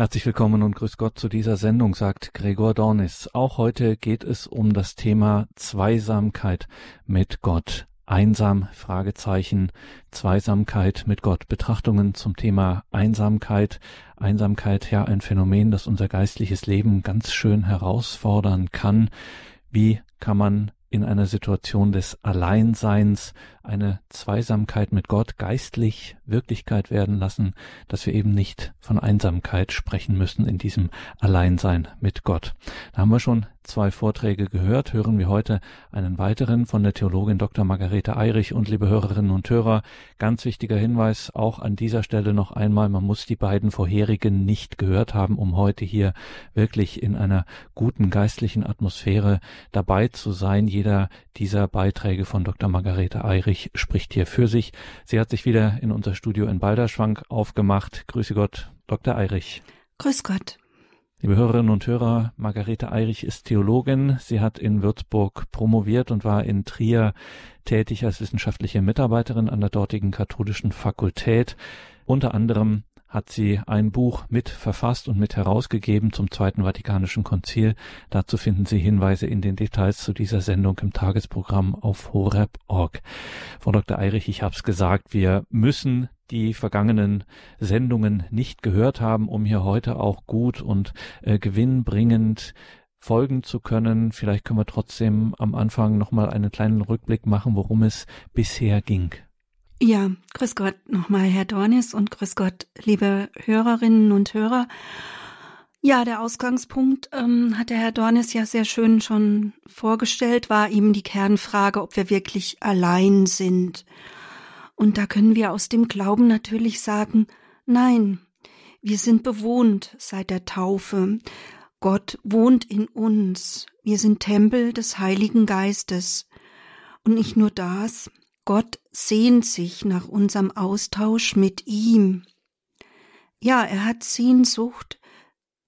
Herzlich willkommen und grüß Gott zu dieser Sendung, sagt Gregor Dornis. Auch heute geht es um das Thema Zweisamkeit mit Gott. Einsam, Fragezeichen, Zweisamkeit mit Gott. Betrachtungen zum Thema Einsamkeit. Einsamkeit, ja, ein Phänomen, das unser geistliches Leben ganz schön herausfordern kann. Wie kann man in einer Situation des Alleinseins eine Zweisamkeit mit Gott geistlich Wirklichkeit werden lassen, dass wir eben nicht von Einsamkeit sprechen müssen in diesem Alleinsein mit Gott. Da haben wir schon zwei Vorträge gehört, hören wir heute einen weiteren von der Theologin Dr. Margarete Eirich und liebe Hörerinnen und Hörer, ganz wichtiger Hinweis auch an dieser Stelle noch einmal, man muss die beiden vorherigen nicht gehört haben, um heute hier wirklich in einer guten geistlichen Atmosphäre dabei zu sein. Jeder dieser Beiträge von Dr. Margarete Eirich spricht hier für sich. Sie hat sich wieder in unser Studio in Balderschwank aufgemacht. Grüße Gott, Dr. Eirich. Grüß Gott. Liebe Hörerinnen und Hörer, Margarete Eirich ist Theologin. Sie hat in Würzburg promoviert und war in Trier tätig als wissenschaftliche Mitarbeiterin an der dortigen katholischen Fakultät. Unter anderem hat sie ein Buch mit verfasst und mit herausgegeben zum Zweiten Vatikanischen Konzil. Dazu finden Sie Hinweise in den Details zu dieser Sendung im Tagesprogramm auf horeb.org. Frau Dr. Eirich, ich habe es gesagt, wir müssen die vergangenen Sendungen nicht gehört haben, um hier heute auch gut und äh, gewinnbringend folgen zu können. Vielleicht können wir trotzdem am Anfang nochmal einen kleinen Rückblick machen, worum es bisher ging. Ja, grüß Gott nochmal, Herr Dornis, und grüß Gott, liebe Hörerinnen und Hörer. Ja, der Ausgangspunkt ähm, hat der Herr Dornis ja sehr schön schon vorgestellt, war eben die Kernfrage, ob wir wirklich allein sind. Und da können wir aus dem Glauben natürlich sagen, nein, wir sind bewohnt seit der Taufe. Gott wohnt in uns. Wir sind Tempel des Heiligen Geistes. Und nicht nur das, Gott sehnt sich nach unserem Austausch mit ihm. Ja, er hat Sehnsucht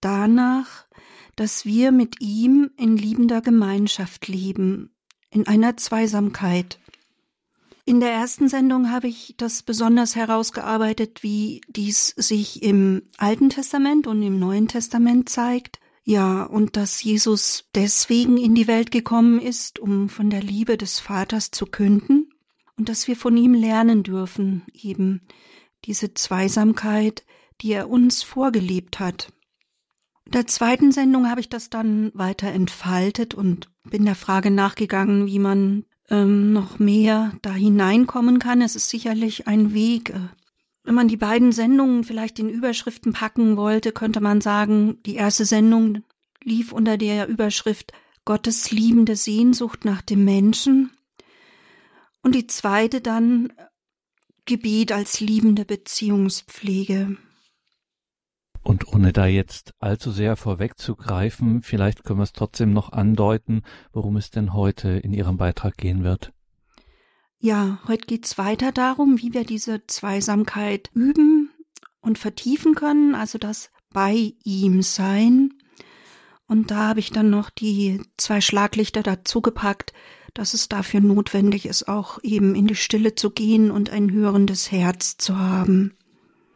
danach, dass wir mit ihm in liebender Gemeinschaft leben, in einer Zweisamkeit. In der ersten Sendung habe ich das besonders herausgearbeitet, wie dies sich im Alten Testament und im Neuen Testament zeigt. Ja, und dass Jesus deswegen in die Welt gekommen ist, um von der Liebe des Vaters zu künden und dass wir von ihm lernen dürfen, eben diese Zweisamkeit, die er uns vorgelebt hat. In der zweiten Sendung habe ich das dann weiter entfaltet und bin der Frage nachgegangen, wie man ähm, noch mehr da hineinkommen kann. Es ist sicherlich ein Weg. Äh, wenn man die beiden Sendungen vielleicht in Überschriften packen wollte, könnte man sagen, die erste Sendung lief unter der Überschrift Gottes liebende Sehnsucht nach dem Menschen und die zweite dann Gebet als liebende Beziehungspflege. Und ohne da jetzt allzu sehr vorwegzugreifen, vielleicht können wir es trotzdem noch andeuten, worum es denn heute in Ihrem Beitrag gehen wird. Ja, heute geht's weiter darum, wie wir diese Zweisamkeit üben und vertiefen können, also das bei ihm sein. Und da habe ich dann noch die zwei Schlaglichter dazu gepackt, dass es dafür notwendig ist, auch eben in die Stille zu gehen und ein hörendes Herz zu haben.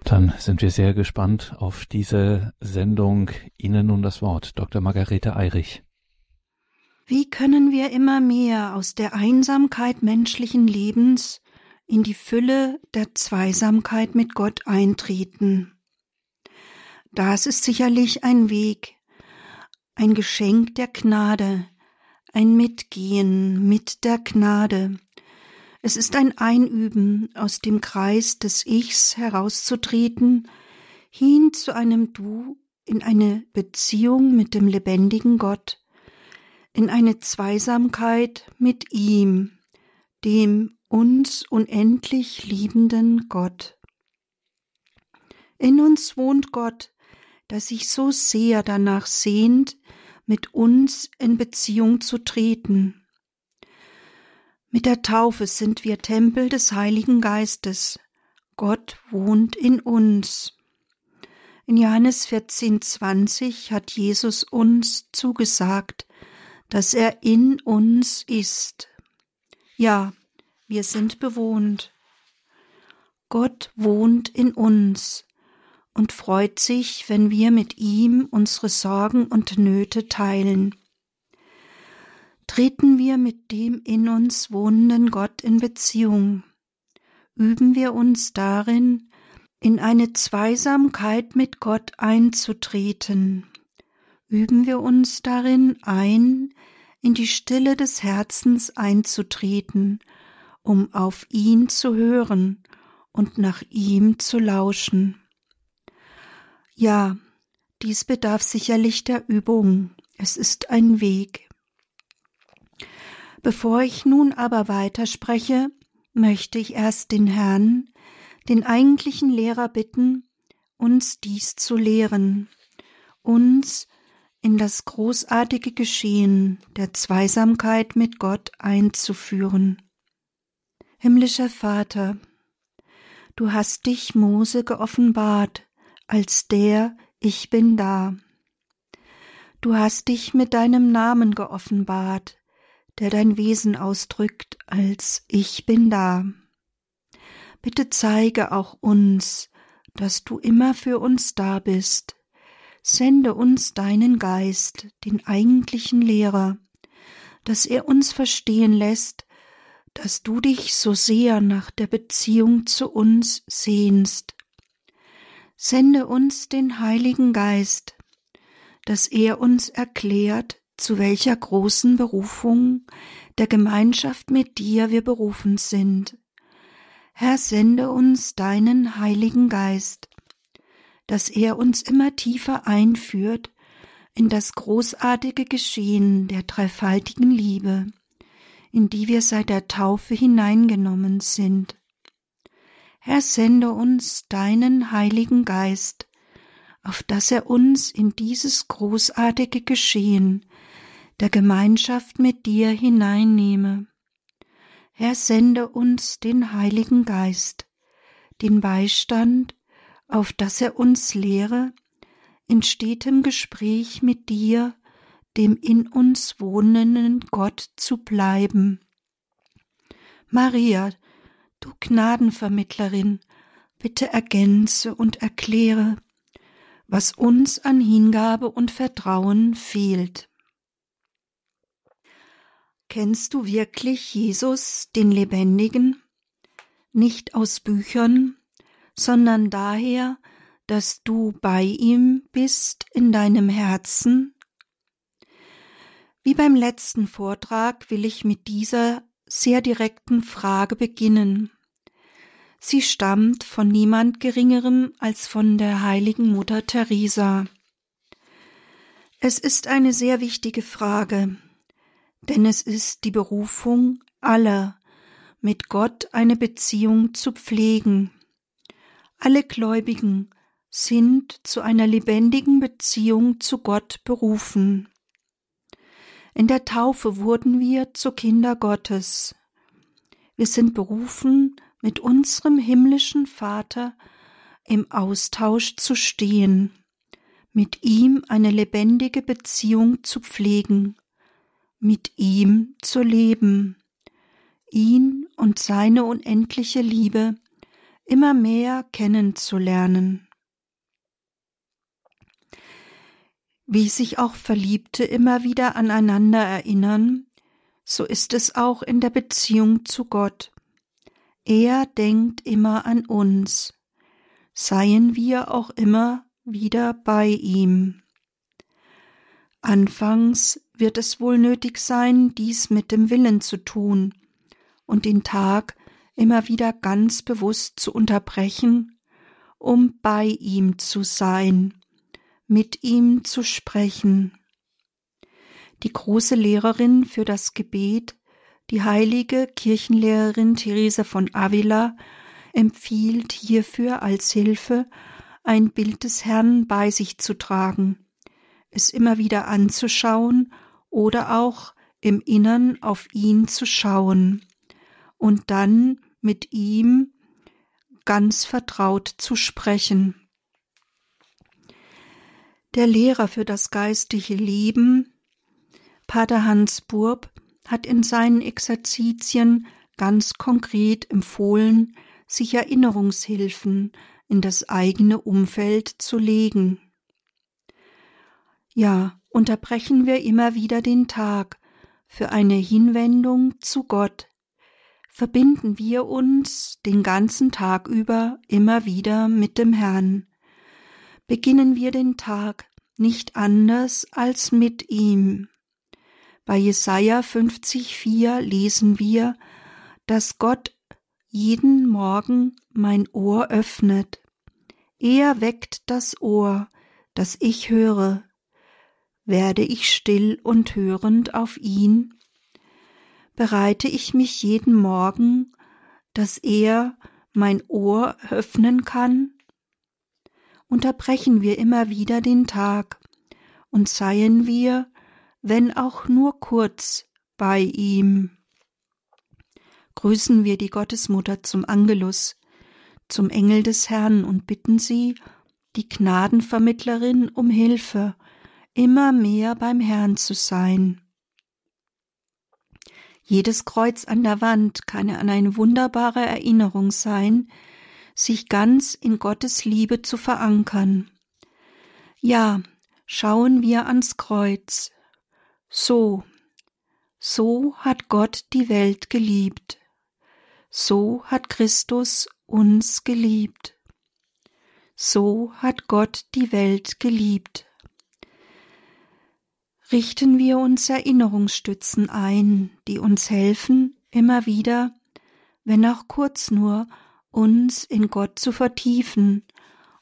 Dann sind wir sehr gespannt auf diese Sendung. Ihnen nun das Wort, Dr. Margarete Eirich. Wie können wir immer mehr aus der Einsamkeit menschlichen Lebens in die Fülle der Zweisamkeit mit Gott eintreten? Das ist sicherlich ein Weg, ein Geschenk der Gnade, ein Mitgehen mit der Gnade. Es ist ein Einüben, aus dem Kreis des Ichs herauszutreten, hin zu einem Du in eine Beziehung mit dem lebendigen Gott, in eine Zweisamkeit mit ihm, dem uns unendlich liebenden Gott. In uns wohnt Gott, der sich so sehr danach sehnt, mit uns in Beziehung zu treten. Mit der Taufe sind wir Tempel des Heiligen Geistes. Gott wohnt in uns. In Johannes 14, 20 hat Jesus uns zugesagt, dass er in uns ist. Ja, wir sind bewohnt. Gott wohnt in uns und freut sich, wenn wir mit ihm unsere Sorgen und Nöte teilen. Treten wir mit dem in uns wohnenden Gott in Beziehung, üben wir uns darin, in eine Zweisamkeit mit Gott einzutreten, üben wir uns darin ein, in die Stille des Herzens einzutreten, um auf ihn zu hören und nach ihm zu lauschen. Ja, dies bedarf sicherlich der Übung, es ist ein Weg. Bevor ich nun aber weiterspreche, möchte ich erst den Herrn, den eigentlichen Lehrer bitten, uns dies zu lehren, uns in das großartige Geschehen der Zweisamkeit mit Gott einzuführen. Himmlischer Vater, du hast dich Mose geoffenbart als der Ich bin da. Du hast dich mit deinem Namen geoffenbart, der dein Wesen ausdrückt als Ich bin da. Bitte zeige auch uns, dass du immer für uns da bist. Sende uns deinen Geist, den eigentlichen Lehrer, dass er uns verstehen lässt, dass du dich so sehr nach der Beziehung zu uns sehnst Sende uns den Heiligen Geist, dass er uns erklärt, zu welcher großen Berufung der Gemeinschaft mit dir wir berufen sind. Herr, sende uns deinen Heiligen Geist, dass er uns immer tiefer einführt in das großartige Geschehen der dreifaltigen Liebe, in die wir seit der Taufe hineingenommen sind. Herr, sende uns deinen Heiligen Geist, auf dass er uns in dieses großartige Geschehen der Gemeinschaft mit dir hineinnehme. Herr, sende uns den Heiligen Geist, den Beistand, auf dass er uns lehre, in stetem Gespräch mit dir, dem in uns wohnenden Gott zu bleiben. Maria, Du Gnadenvermittlerin, bitte ergänze und erkläre, was uns an Hingabe und Vertrauen fehlt. Kennst du wirklich Jesus, den Lebendigen, nicht aus Büchern, sondern daher, dass du bei ihm bist in deinem Herzen? Wie beim letzten Vortrag will ich mit dieser sehr direkten Frage beginnen. Sie stammt von niemand Geringerem als von der heiligen Mutter Teresa. Es ist eine sehr wichtige Frage, denn es ist die Berufung aller, mit Gott eine Beziehung zu pflegen. Alle Gläubigen sind zu einer lebendigen Beziehung zu Gott berufen. In der Taufe wurden wir zu Kinder Gottes. Wir sind berufen, mit unserem himmlischen Vater im Austausch zu stehen, mit ihm eine lebendige Beziehung zu pflegen, mit ihm zu leben, ihn und seine unendliche Liebe immer mehr kennenzulernen. Wie sich auch Verliebte immer wieder aneinander erinnern, so ist es auch in der Beziehung zu Gott. Er denkt immer an uns, seien wir auch immer wieder bei ihm. Anfangs wird es wohl nötig sein, dies mit dem Willen zu tun und den Tag immer wieder ganz bewusst zu unterbrechen, um bei ihm zu sein mit ihm zu sprechen. Die große Lehrerin für das Gebet, die heilige Kirchenlehrerin Theresa von Avila, empfiehlt hierfür als Hilfe, ein Bild des Herrn bei sich zu tragen, es immer wieder anzuschauen oder auch im Innern auf ihn zu schauen und dann mit ihm ganz vertraut zu sprechen. Der Lehrer für das geistige Leben, Pater Hans Burb, hat in seinen Exerzitien ganz konkret empfohlen, sich Erinnerungshilfen in das eigene Umfeld zu legen. Ja, unterbrechen wir immer wieder den Tag für eine Hinwendung zu Gott, verbinden wir uns den ganzen Tag über immer wieder mit dem Herrn. Beginnen wir den Tag nicht anders als mit ihm. Bei Jesaja 50,4 lesen wir, dass Gott jeden Morgen mein Ohr öffnet. Er weckt das Ohr, das ich höre. Werde ich still und hörend auf ihn? Bereite ich mich jeden Morgen, dass er mein Ohr öffnen kann? Unterbrechen wir immer wieder den Tag und seien wir, wenn auch nur kurz, bei ihm grüßen wir die Gottesmutter zum Angelus, zum Engel des Herrn und bitten sie, die Gnadenvermittlerin, um Hilfe, immer mehr beim Herrn zu sein. Jedes Kreuz an der Wand kann an eine wunderbare Erinnerung sein, sich ganz in Gottes Liebe zu verankern. Ja, schauen wir ans Kreuz. So, so hat Gott die Welt geliebt. So hat Christus uns geliebt. So hat Gott die Welt geliebt. Richten wir uns Erinnerungsstützen ein, die uns helfen, immer wieder, wenn auch kurz nur, uns in Gott zu vertiefen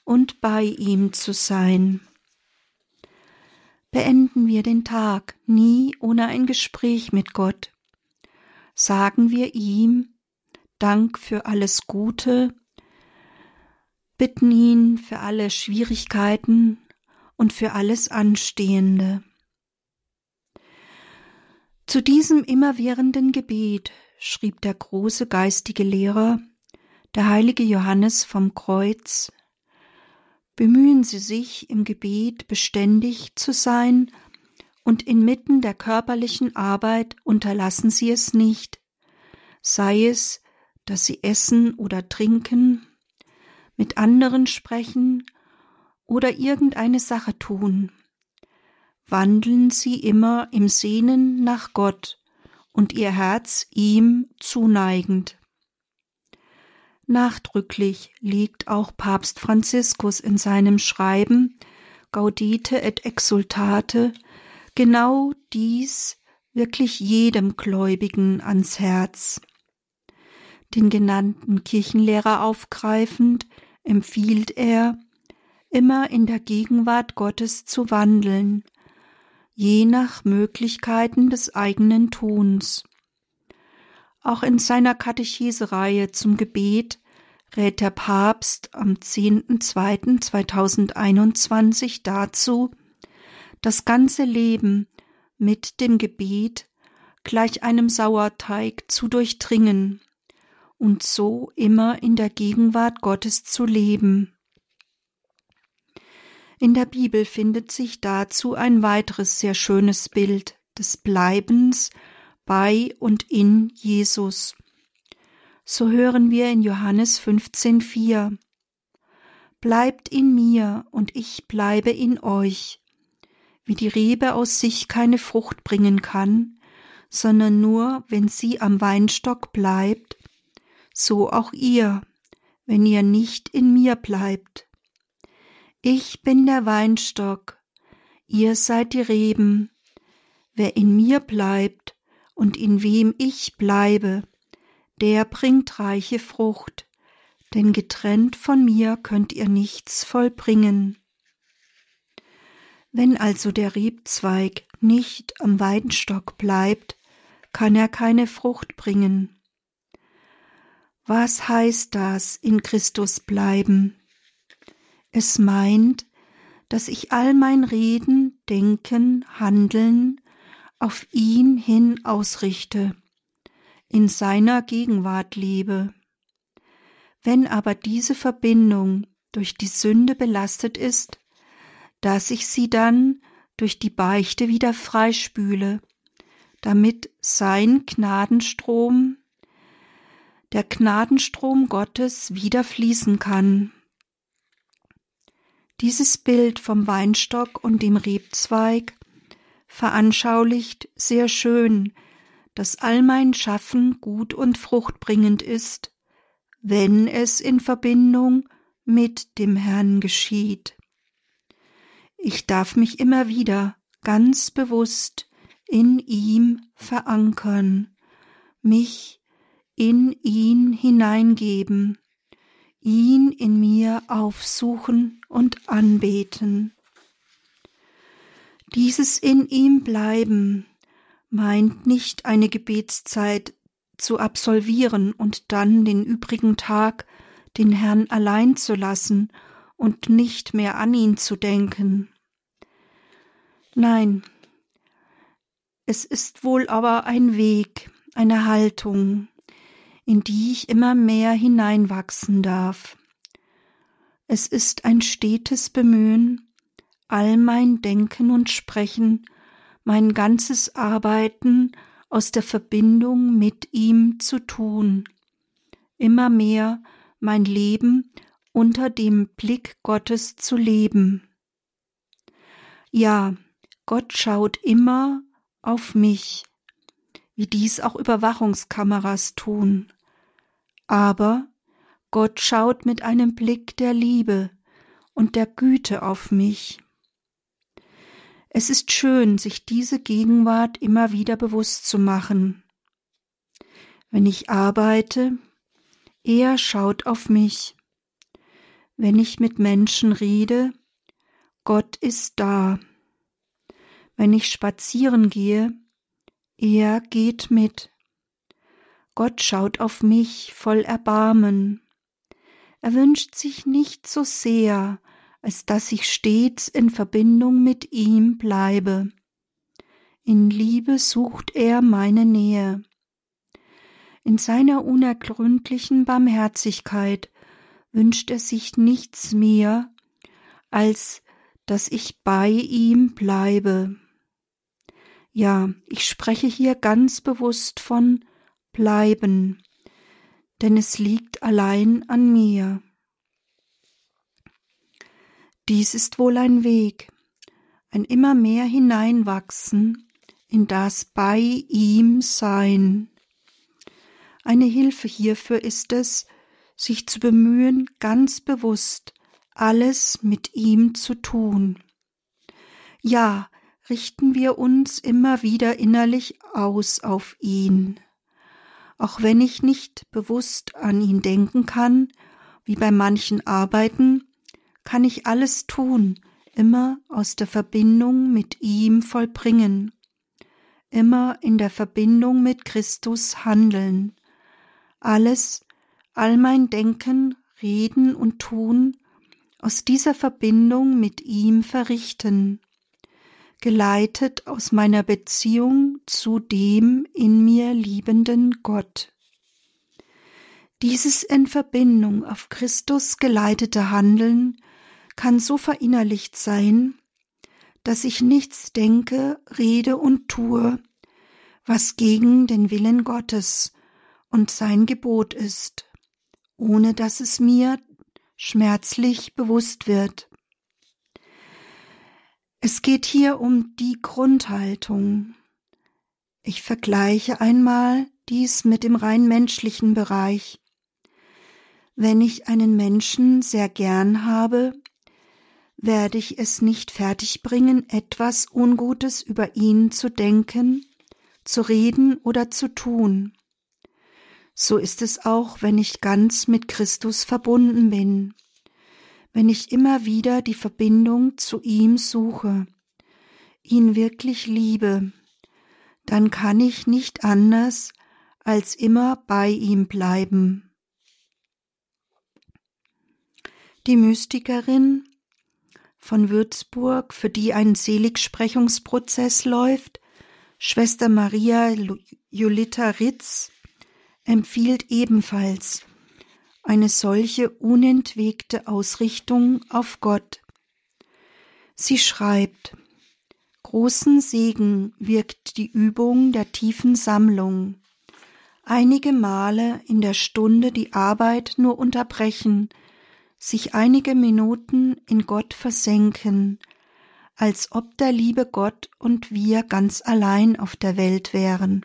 und bei ihm zu sein. Beenden wir den Tag nie ohne ein Gespräch mit Gott. Sagen wir ihm, Dank für alles Gute, bitten ihn für alle Schwierigkeiten und für alles Anstehende. Zu diesem immerwährenden Gebet schrieb der große geistige Lehrer, der heilige Johannes vom Kreuz, Bemühen Sie sich im Gebet beständig zu sein und inmitten der körperlichen Arbeit unterlassen Sie es nicht, sei es dass sie essen oder trinken, mit anderen sprechen oder irgendeine Sache tun. Wandeln sie immer im Sehnen nach Gott und ihr Herz ihm zuneigend. Nachdrücklich legt auch Papst Franziskus in seinem Schreiben Gaudete et Exultate genau dies wirklich jedem Gläubigen ans Herz den genannten Kirchenlehrer aufgreifend, empfiehlt er, immer in der Gegenwart Gottes zu wandeln, je nach Möglichkeiten des eigenen Tuns. Auch in seiner Katechesereihe zum Gebet rät der Papst am 10.02.2021 dazu, das ganze Leben mit dem Gebet gleich einem Sauerteig zu durchdringen und so immer in der Gegenwart Gottes zu leben. In der Bibel findet sich dazu ein weiteres sehr schönes Bild des Bleibens bei und in Jesus. So hören wir in Johannes 15,4 Bleibt in mir und ich bleibe in euch. Wie die Rebe aus sich keine Frucht bringen kann, sondern nur, wenn sie am Weinstock bleibt, so auch ihr, wenn ihr nicht in mir bleibt. Ich bin der Weinstock, ihr seid die Reben. Wer in mir bleibt und in wem ich bleibe, der bringt reiche Frucht, denn getrennt von mir könnt ihr nichts vollbringen. Wenn also der Rebzweig nicht am Weinstock bleibt, kann er keine Frucht bringen. Was heißt das, in Christus bleiben? Es meint, dass ich all mein Reden, Denken, Handeln auf ihn hin ausrichte, in seiner Gegenwart lebe. Wenn aber diese Verbindung durch die Sünde belastet ist, dass ich sie dann durch die Beichte wieder freispüle, damit sein Gnadenstrom der Gnadenstrom Gottes wieder fließen kann. Dieses Bild vom Weinstock und dem Rebzweig veranschaulicht sehr schön, dass all mein Schaffen gut und fruchtbringend ist, wenn es in Verbindung mit dem Herrn geschieht. Ich darf mich immer wieder ganz bewusst in ihm verankern, mich in ihn hineingeben, ihn in mir aufsuchen und anbeten. Dieses in ihm bleiben meint nicht eine Gebetszeit zu absolvieren und dann den übrigen Tag den Herrn allein zu lassen und nicht mehr an ihn zu denken. Nein, es ist wohl aber ein Weg, eine Haltung, in die ich immer mehr hineinwachsen darf. Es ist ein stetes Bemühen, all mein Denken und Sprechen, mein ganzes Arbeiten aus der Verbindung mit ihm zu tun, immer mehr mein Leben unter dem Blick Gottes zu leben. Ja, Gott schaut immer auf mich, wie dies auch Überwachungskameras tun. Aber Gott schaut mit einem Blick der Liebe und der Güte auf mich. Es ist schön, sich diese Gegenwart immer wieder bewusst zu machen. Wenn ich arbeite, er schaut auf mich. Wenn ich mit Menschen rede, Gott ist da. Wenn ich spazieren gehe, er geht mit. Gott schaut auf mich voll Erbarmen. Er wünscht sich nicht so sehr, als dass ich stets in Verbindung mit ihm bleibe. In Liebe sucht er meine Nähe. In seiner unergründlichen Barmherzigkeit wünscht er sich nichts mehr, als dass ich bei ihm bleibe. Ja, ich spreche hier ganz bewusst von bleiben, denn es liegt allein an mir. Dies ist wohl ein Weg, ein immer mehr hineinwachsen in das bei ihm sein. Eine Hilfe hierfür ist es, sich zu bemühen, ganz bewusst alles mit ihm zu tun. Ja, richten wir uns immer wieder innerlich aus auf ihn. Auch wenn ich nicht bewusst an ihn denken kann, wie bei manchen Arbeiten, kann ich alles tun, immer aus der Verbindung mit ihm vollbringen, immer in der Verbindung mit Christus handeln, alles, all mein Denken, Reden und Tun aus dieser Verbindung mit ihm verrichten, geleitet aus meiner Beziehung zu dem in mir liebenden Gott. Dieses in Verbindung auf Christus geleitete Handeln kann so verinnerlicht sein, dass ich nichts denke, rede und tue, was gegen den Willen Gottes und sein Gebot ist, ohne dass es mir schmerzlich bewusst wird. Es geht hier um die Grundhaltung. Ich vergleiche einmal dies mit dem rein menschlichen Bereich. Wenn ich einen Menschen sehr gern habe, werde ich es nicht fertigbringen, etwas Ungutes über ihn zu denken, zu reden oder zu tun. So ist es auch, wenn ich ganz mit Christus verbunden bin wenn ich immer wieder die Verbindung zu ihm suche, ihn wirklich liebe, dann kann ich nicht anders als immer bei ihm bleiben. Die Mystikerin von Würzburg, für die ein Seligsprechungsprozess läuft, Schwester Maria Julita Ritz, empfiehlt ebenfalls eine solche unentwegte Ausrichtung auf Gott. Sie schreibt, Großen Segen wirkt die Übung der tiefen Sammlung. Einige Male in der Stunde die Arbeit nur unterbrechen, sich einige Minuten in Gott versenken, als ob der liebe Gott und wir ganz allein auf der Welt wären,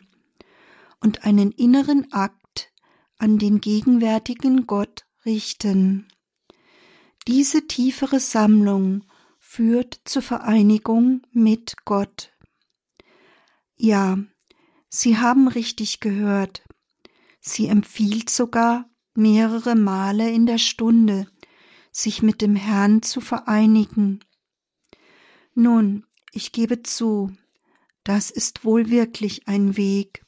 und einen inneren Akt an den gegenwärtigen Gott richten. Diese tiefere Sammlung führt zur Vereinigung mit Gott. Ja, Sie haben richtig gehört. Sie empfiehlt sogar mehrere Male in der Stunde, sich mit dem Herrn zu vereinigen. Nun, ich gebe zu, das ist wohl wirklich ein Weg.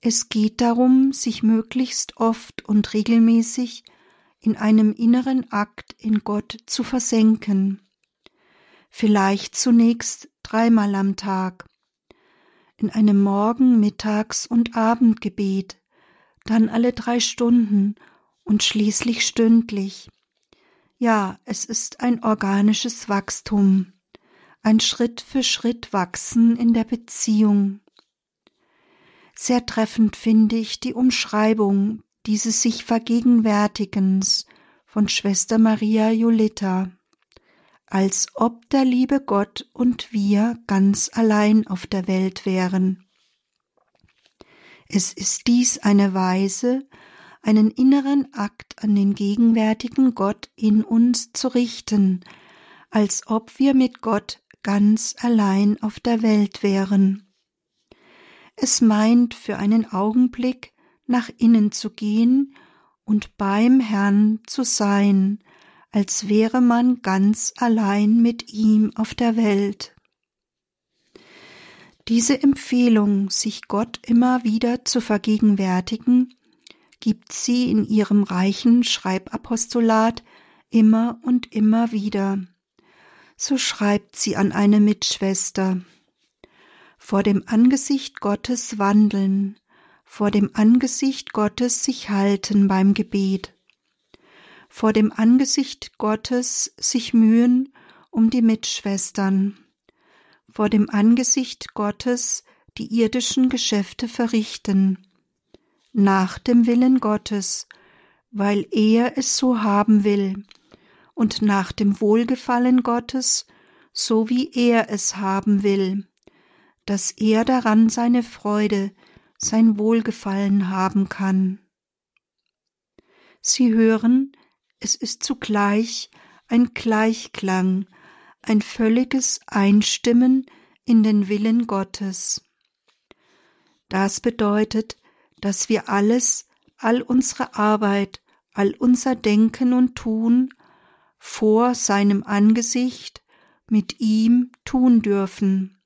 Es geht darum, sich möglichst oft und regelmäßig in einem inneren Akt in Gott zu versenken. Vielleicht zunächst dreimal am Tag, in einem Morgen-, Mittags- und Abendgebet, dann alle drei Stunden und schließlich stündlich. Ja, es ist ein organisches Wachstum, ein Schritt für Schritt wachsen in der Beziehung. Sehr treffend finde ich die Umschreibung dieses sich Vergegenwärtigens von Schwester Maria Julita, als ob der liebe Gott und wir ganz allein auf der Welt wären. Es ist dies eine Weise, einen inneren Akt an den gegenwärtigen Gott in uns zu richten, als ob wir mit Gott ganz allein auf der Welt wären. Es meint für einen Augenblick nach innen zu gehen und beim Herrn zu sein, als wäre man ganz allein mit ihm auf der Welt. Diese Empfehlung, sich Gott immer wieder zu vergegenwärtigen, gibt sie in ihrem reichen Schreibapostolat immer und immer wieder. So schreibt sie an eine Mitschwester. Vor dem Angesicht Gottes wandeln, vor dem Angesicht Gottes sich halten beim Gebet, vor dem Angesicht Gottes sich mühen um die Mitschwestern, vor dem Angesicht Gottes die irdischen Geschäfte verrichten, nach dem Willen Gottes, weil er es so haben will, und nach dem Wohlgefallen Gottes, so wie er es haben will, dass er daran seine Freude, sein Wohlgefallen haben kann. Sie hören, es ist zugleich ein Gleichklang, ein völliges Einstimmen in den Willen Gottes. Das bedeutet, dass wir alles, all unsere Arbeit, all unser Denken und Tun vor seinem Angesicht mit ihm tun dürfen.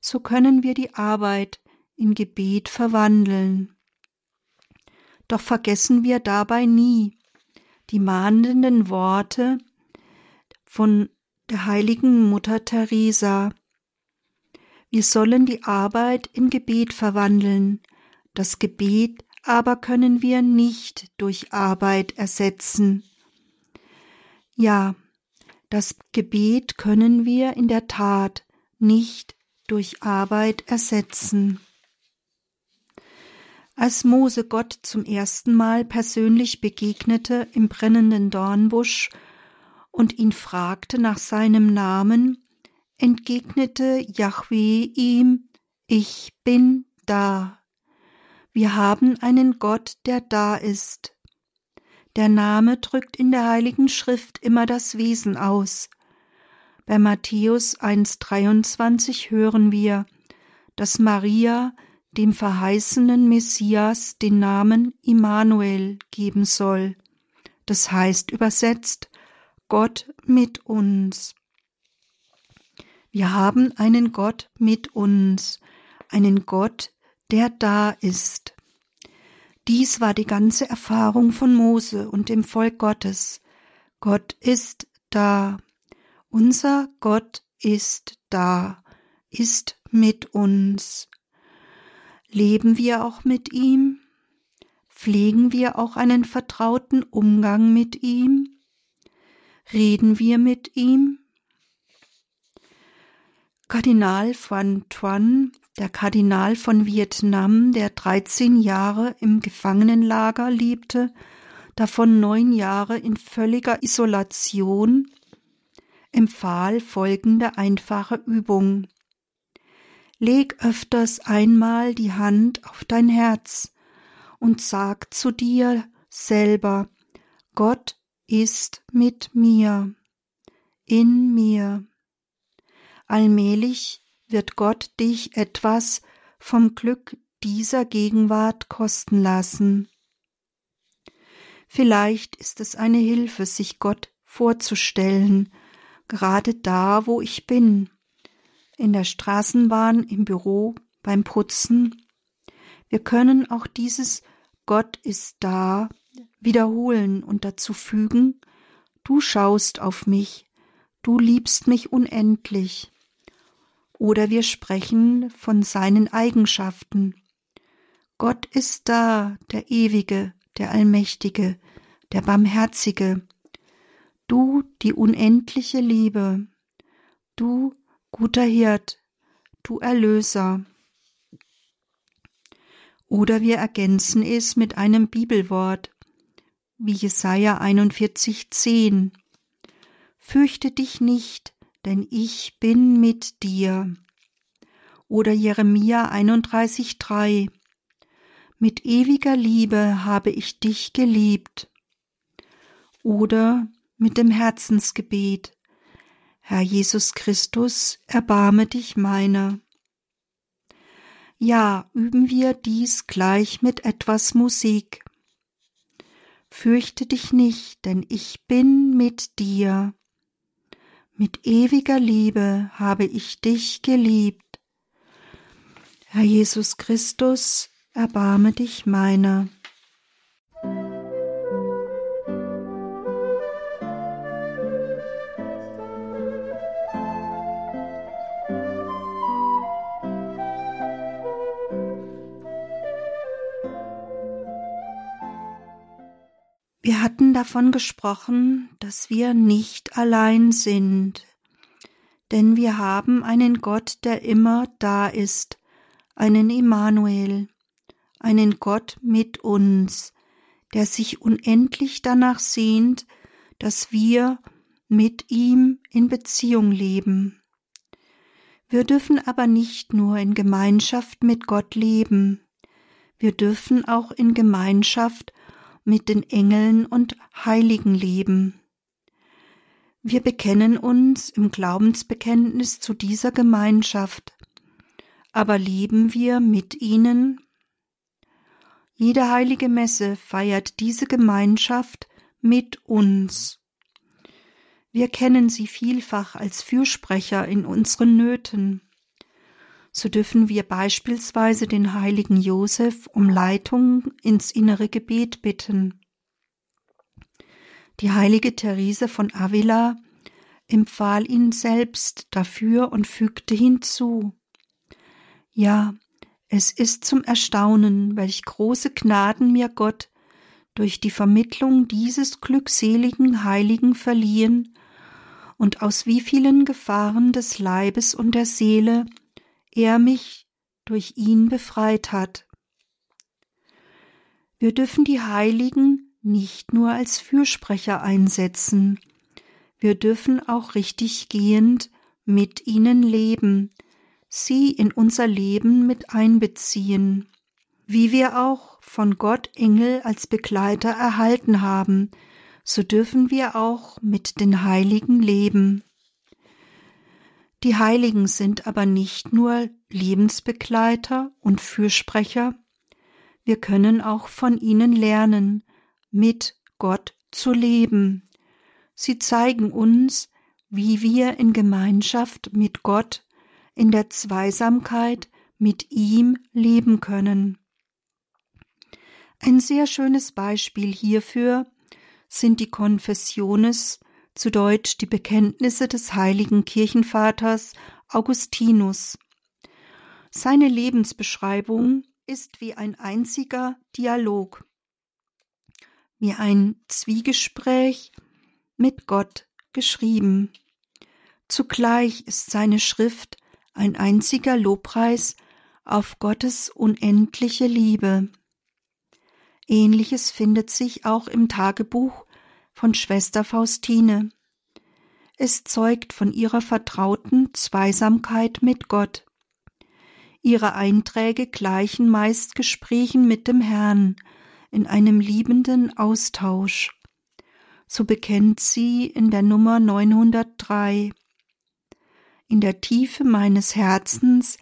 So können wir die Arbeit in Gebet verwandeln. Doch vergessen wir dabei nie die mahnenden Worte von der heiligen Mutter Teresa. Wir sollen die Arbeit in Gebet verwandeln, das Gebet aber können wir nicht durch Arbeit ersetzen. Ja, das Gebet können wir in der Tat nicht durch Arbeit ersetzen. Als Mose Gott zum ersten Mal persönlich begegnete im brennenden Dornbusch und ihn fragte nach seinem Namen, entgegnete Yahweh ihm, Ich bin da. Wir haben einen Gott, der da ist. Der Name drückt in der Heiligen Schrift immer das Wesen aus. Bei Matthäus 1,23 hören wir, dass Maria dem verheißenen Messias den Namen Immanuel geben soll. Das heißt übersetzt Gott mit uns. Wir haben einen Gott mit uns, einen Gott, der da ist. Dies war die ganze Erfahrung von Mose und dem Volk Gottes. Gott ist da. Unser Gott ist da, ist mit uns. Leben wir auch mit ihm? Pflegen wir auch einen vertrauten Umgang mit ihm? Reden wir mit ihm? Kardinal Phan Thuan, der Kardinal von Vietnam, der 13 Jahre im Gefangenenlager lebte, davon neun Jahre in völliger Isolation, empfahl folgende einfache Übung. Leg öfters einmal die Hand auf dein Herz und sag zu dir selber, Gott ist mit mir, in mir. Allmählich wird Gott dich etwas vom Glück dieser Gegenwart kosten lassen. Vielleicht ist es eine Hilfe, sich Gott vorzustellen, gerade da, wo ich bin, in der Straßenbahn, im Büro, beim Putzen. Wir können auch dieses Gott ist da wiederholen und dazu fügen, du schaust auf mich, du liebst mich unendlich. Oder wir sprechen von seinen Eigenschaften. Gott ist da, der Ewige, der Allmächtige, der Barmherzige, du die unendliche Liebe, du guter Hirt, du Erlöser. Oder wir ergänzen es mit einem Bibelwort, wie Jesaja 41,10. Fürchte dich nicht, denn ich bin mit dir. Oder Jeremia 31,3. Mit ewiger Liebe habe ich dich geliebt. Oder mit dem Herzensgebet. Herr Jesus Christus, erbarme dich meiner. Ja, üben wir dies gleich mit etwas Musik. Fürchte dich nicht, denn ich bin mit dir. Mit ewiger Liebe habe ich dich geliebt. Herr Jesus Christus, erbarme dich meiner. Wir hatten davon gesprochen, dass wir nicht allein sind, denn wir haben einen Gott, der immer da ist, einen Immanuel, einen Gott mit uns, der sich unendlich danach sehnt, dass wir mit ihm in Beziehung leben. Wir dürfen aber nicht nur in Gemeinschaft mit Gott leben, wir dürfen auch in Gemeinschaft mit den Engeln und Heiligen leben. Wir bekennen uns im Glaubensbekenntnis zu dieser Gemeinschaft, aber leben wir mit ihnen? Jede heilige Messe feiert diese Gemeinschaft mit uns. Wir kennen sie vielfach als Fürsprecher in unseren Nöten so dürfen wir beispielsweise den heiligen Josef um Leitung ins innere Gebet bitten. Die heilige Therese von Avila empfahl ihn selbst dafür und fügte hinzu Ja, es ist zum Erstaunen, welch große Gnaden mir Gott durch die Vermittlung dieses glückseligen Heiligen verliehen und aus wie vielen Gefahren des Leibes und der Seele er mich durch ihn befreit hat. Wir dürfen die Heiligen nicht nur als Fürsprecher einsetzen, wir dürfen auch richtig gehend mit ihnen leben, sie in unser Leben mit einbeziehen, wie wir auch von Gott Engel als Begleiter erhalten haben, so dürfen wir auch mit den Heiligen leben. Die Heiligen sind aber nicht nur Lebensbegleiter und Fürsprecher, wir können auch von ihnen lernen, mit Gott zu leben. Sie zeigen uns, wie wir in Gemeinschaft mit Gott, in der Zweisamkeit mit ihm leben können. Ein sehr schönes Beispiel hierfür sind die Konfessiones zu Deutsch die Bekenntnisse des heiligen Kirchenvaters Augustinus. Seine Lebensbeschreibung ist wie ein einziger Dialog, wie ein Zwiegespräch mit Gott geschrieben. Zugleich ist seine Schrift ein einziger Lobpreis auf Gottes unendliche Liebe. Ähnliches findet sich auch im Tagebuch von Schwester Faustine. Es zeugt von ihrer vertrauten Zweisamkeit mit Gott. Ihre Einträge gleichen meist Gesprächen mit dem Herrn in einem liebenden Austausch. So bekennt sie in der Nummer 903 In der Tiefe meines Herzens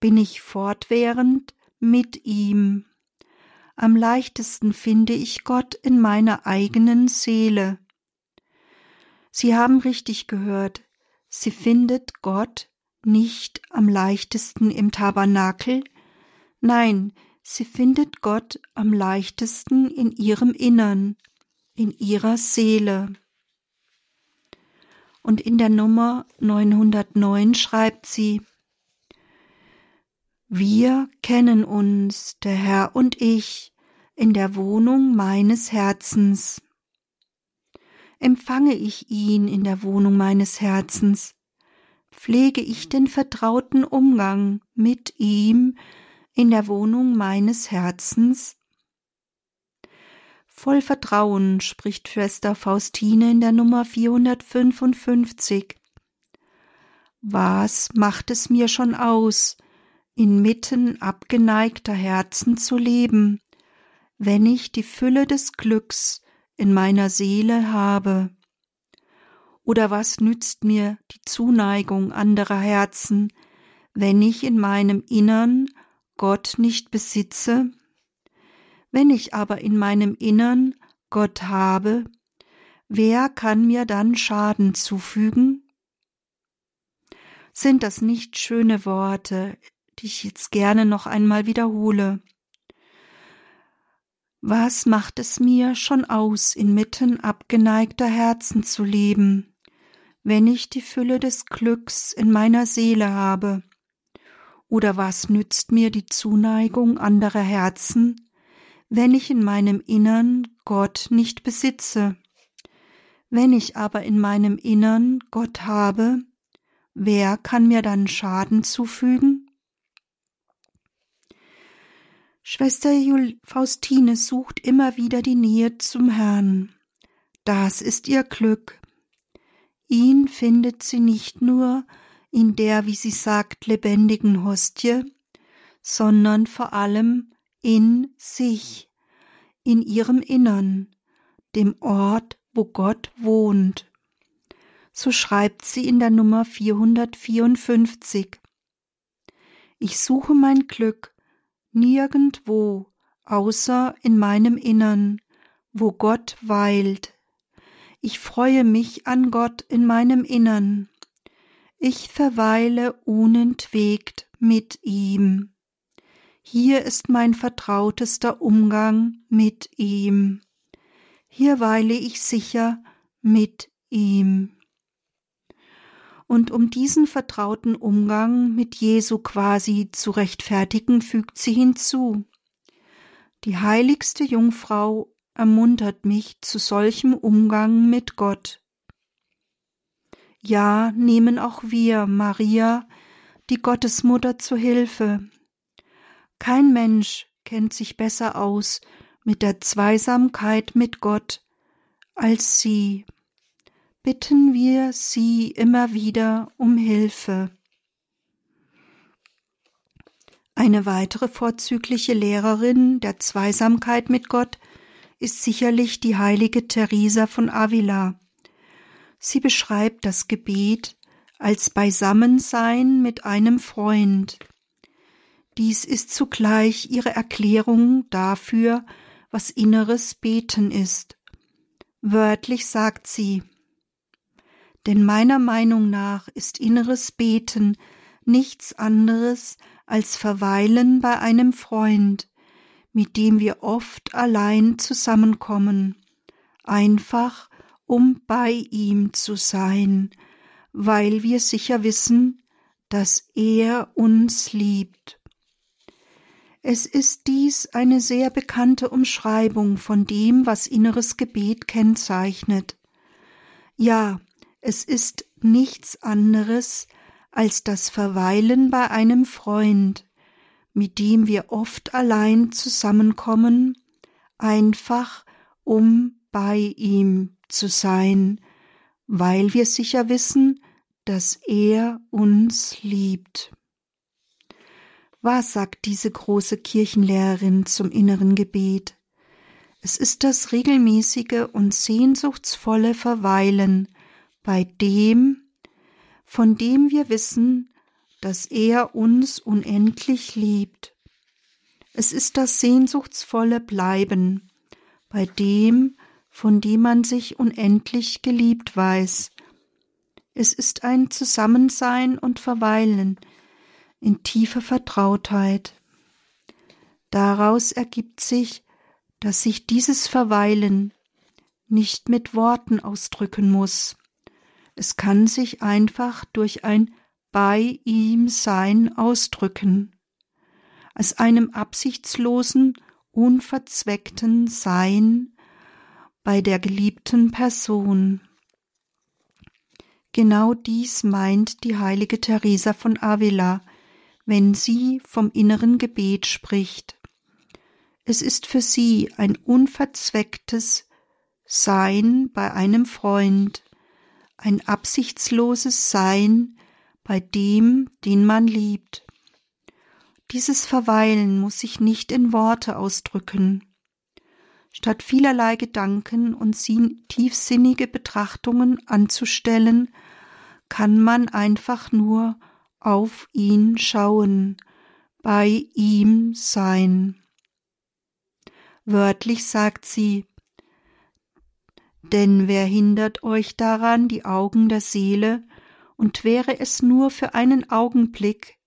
bin ich fortwährend mit ihm. Am leichtesten finde ich Gott in meiner eigenen Seele. Sie haben richtig gehört, sie findet Gott nicht am leichtesten im Tabernakel, nein, sie findet Gott am leichtesten in ihrem Innern, in ihrer Seele. Und in der Nummer 909 schreibt sie, wir kennen uns, der Herr und ich, in der Wohnung meines Herzens. Empfange ich ihn in der Wohnung meines Herzens, pflege ich den vertrauten Umgang mit ihm in der Wohnung meines Herzens? Voll Vertrauen spricht Schwester Faustine in der Nummer 455. Was macht es mir schon aus, inmitten abgeneigter Herzen zu leben, wenn ich die Fülle des Glücks in meiner Seele habe? Oder was nützt mir die Zuneigung anderer Herzen, wenn ich in meinem Innern Gott nicht besitze? Wenn ich aber in meinem Innern Gott habe, wer kann mir dann Schaden zufügen? Sind das nicht schöne Worte, die ich jetzt gerne noch einmal wiederhole. Was macht es mir schon aus, inmitten abgeneigter Herzen zu leben, wenn ich die Fülle des Glücks in meiner Seele habe? Oder was nützt mir die Zuneigung anderer Herzen, wenn ich in meinem Innern Gott nicht besitze? Wenn ich aber in meinem Innern Gott habe, wer kann mir dann Schaden zufügen? Schwester Faustine sucht immer wieder die Nähe zum Herrn. Das ist ihr Glück. Ihn findet sie nicht nur in der, wie sie sagt, lebendigen Hostie, sondern vor allem in sich, in ihrem Innern, dem Ort, wo Gott wohnt. So schreibt sie in der Nummer 454. Ich suche mein Glück nirgendwo außer in meinem Innern, wo Gott weilt. Ich freue mich an Gott in meinem Innern. Ich verweile unentwegt mit ihm. Hier ist mein vertrautester Umgang mit ihm. Hier weile ich sicher mit ihm und um diesen vertrauten Umgang mit Jesu quasi zu rechtfertigen, fügt sie hinzu. Die heiligste Jungfrau ermuntert mich zu solchem Umgang mit Gott. Ja, nehmen auch wir Maria, die Gottesmutter, zu Hilfe. Kein Mensch kennt sich besser aus mit der Zweisamkeit mit Gott als sie bitten wir sie immer wieder um Hilfe. Eine weitere vorzügliche Lehrerin der Zweisamkeit mit Gott ist sicherlich die heilige Teresa von Avila. Sie beschreibt das Gebet als Beisammensein mit einem Freund. Dies ist zugleich ihre Erklärung dafür, was inneres Beten ist. Wörtlich sagt sie denn meiner Meinung nach ist inneres Beten nichts anderes als Verweilen bei einem Freund, mit dem wir oft allein zusammenkommen, einfach um bei ihm zu sein, weil wir sicher wissen, dass er uns liebt. Es ist dies eine sehr bekannte Umschreibung von dem, was inneres Gebet kennzeichnet. Ja, es ist nichts anderes als das Verweilen bei einem Freund, mit dem wir oft allein zusammenkommen, einfach um bei ihm zu sein, weil wir sicher wissen, dass er uns liebt. Was sagt diese große Kirchenlehrerin zum inneren Gebet? Es ist das regelmäßige und sehnsuchtsvolle Verweilen bei dem, von dem wir wissen, dass er uns unendlich liebt. Es ist das sehnsuchtsvolle Bleiben bei dem, von dem man sich unendlich geliebt weiß. Es ist ein Zusammensein und Verweilen in tiefer Vertrautheit. Daraus ergibt sich, dass sich dieses Verweilen nicht mit Worten ausdrücken muss. Es kann sich einfach durch ein bei ihm Sein ausdrücken, als einem absichtslosen, unverzweckten Sein bei der geliebten Person. Genau dies meint die heilige Teresa von Avila, wenn sie vom inneren Gebet spricht. Es ist für sie ein unverzwecktes Sein bei einem Freund, ein absichtsloses Sein bei dem, den man liebt. Dieses Verweilen muss sich nicht in Worte ausdrücken. Statt vielerlei Gedanken und tiefsinnige Betrachtungen anzustellen, kann man einfach nur auf ihn schauen, bei ihm sein. Wörtlich sagt sie, denn wer hindert euch daran, die Augen der Seele, und wäre es nur für einen Augenblick,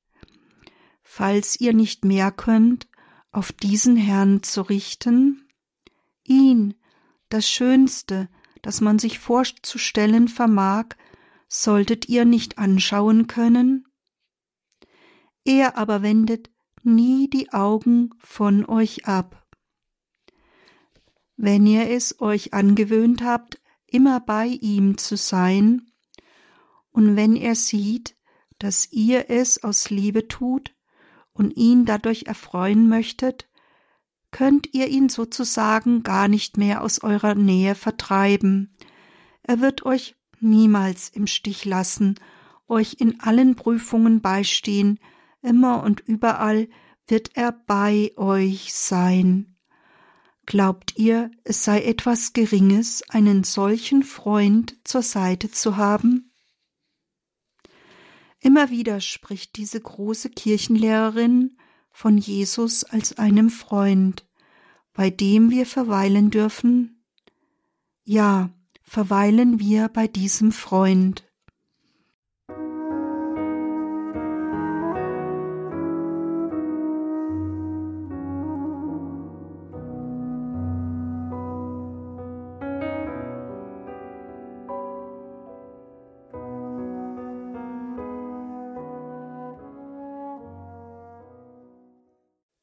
falls ihr nicht mehr könnt, auf diesen Herrn zu richten? Ihn, das Schönste, das man sich vorzustellen vermag, solltet ihr nicht anschauen können? Er aber wendet nie die Augen von euch ab. Wenn ihr es euch angewöhnt habt, immer bei ihm zu sein, und wenn er sieht, dass ihr es aus Liebe tut und ihn dadurch erfreuen möchtet, könnt ihr ihn sozusagen gar nicht mehr aus eurer Nähe vertreiben. Er wird euch niemals im Stich lassen, euch in allen Prüfungen beistehen, immer und überall wird er bei euch sein. Glaubt ihr, es sei etwas Geringes, einen solchen Freund zur Seite zu haben? Immer wieder spricht diese große Kirchenlehrerin von Jesus als einem Freund, bei dem wir verweilen dürfen. Ja, verweilen wir bei diesem Freund.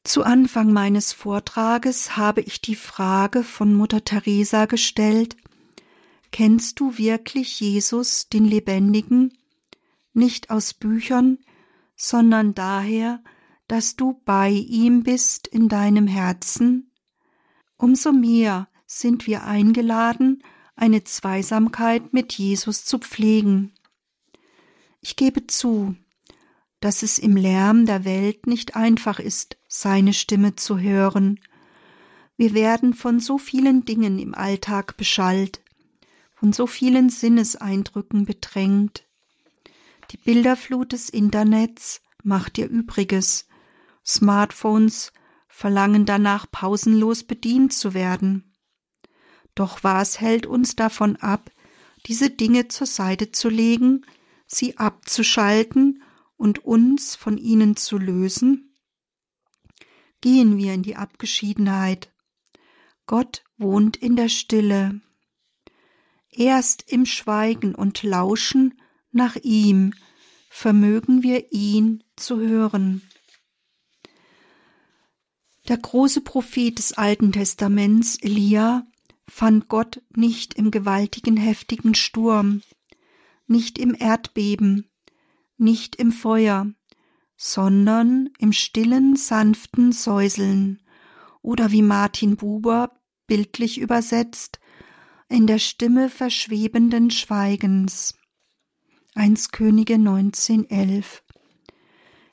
Zu Anfang meines Vortrages habe ich die Frage von Mutter Teresa gestellt, Kennst du wirklich Jesus, den Lebendigen, nicht aus Büchern, sondern daher, dass du bei ihm bist in deinem Herzen? Umso mehr sind wir eingeladen, eine Zweisamkeit mit Jesus zu pflegen. Ich gebe zu, dass es im Lärm der Welt nicht einfach ist, seine Stimme zu hören. Wir werden von so vielen Dingen im Alltag beschallt, von so vielen Sinneseindrücken bedrängt. Die Bilderflut des Internets macht ihr Übriges. Smartphones verlangen danach pausenlos bedient zu werden. Doch was hält uns davon ab, diese Dinge zur Seite zu legen, sie abzuschalten und uns von ihnen zu lösen? Gehen wir in die Abgeschiedenheit. Gott wohnt in der Stille. Erst im Schweigen und Lauschen nach ihm vermögen wir ihn zu hören. Der große Prophet des Alten Testaments, Elia, fand Gott nicht im gewaltigen, heftigen Sturm, nicht im Erdbeben, nicht im Feuer, sondern im stillen, sanften Säuseln oder wie Martin Buber bildlich übersetzt, in der Stimme verschwebenden Schweigens. 1 Könige 1911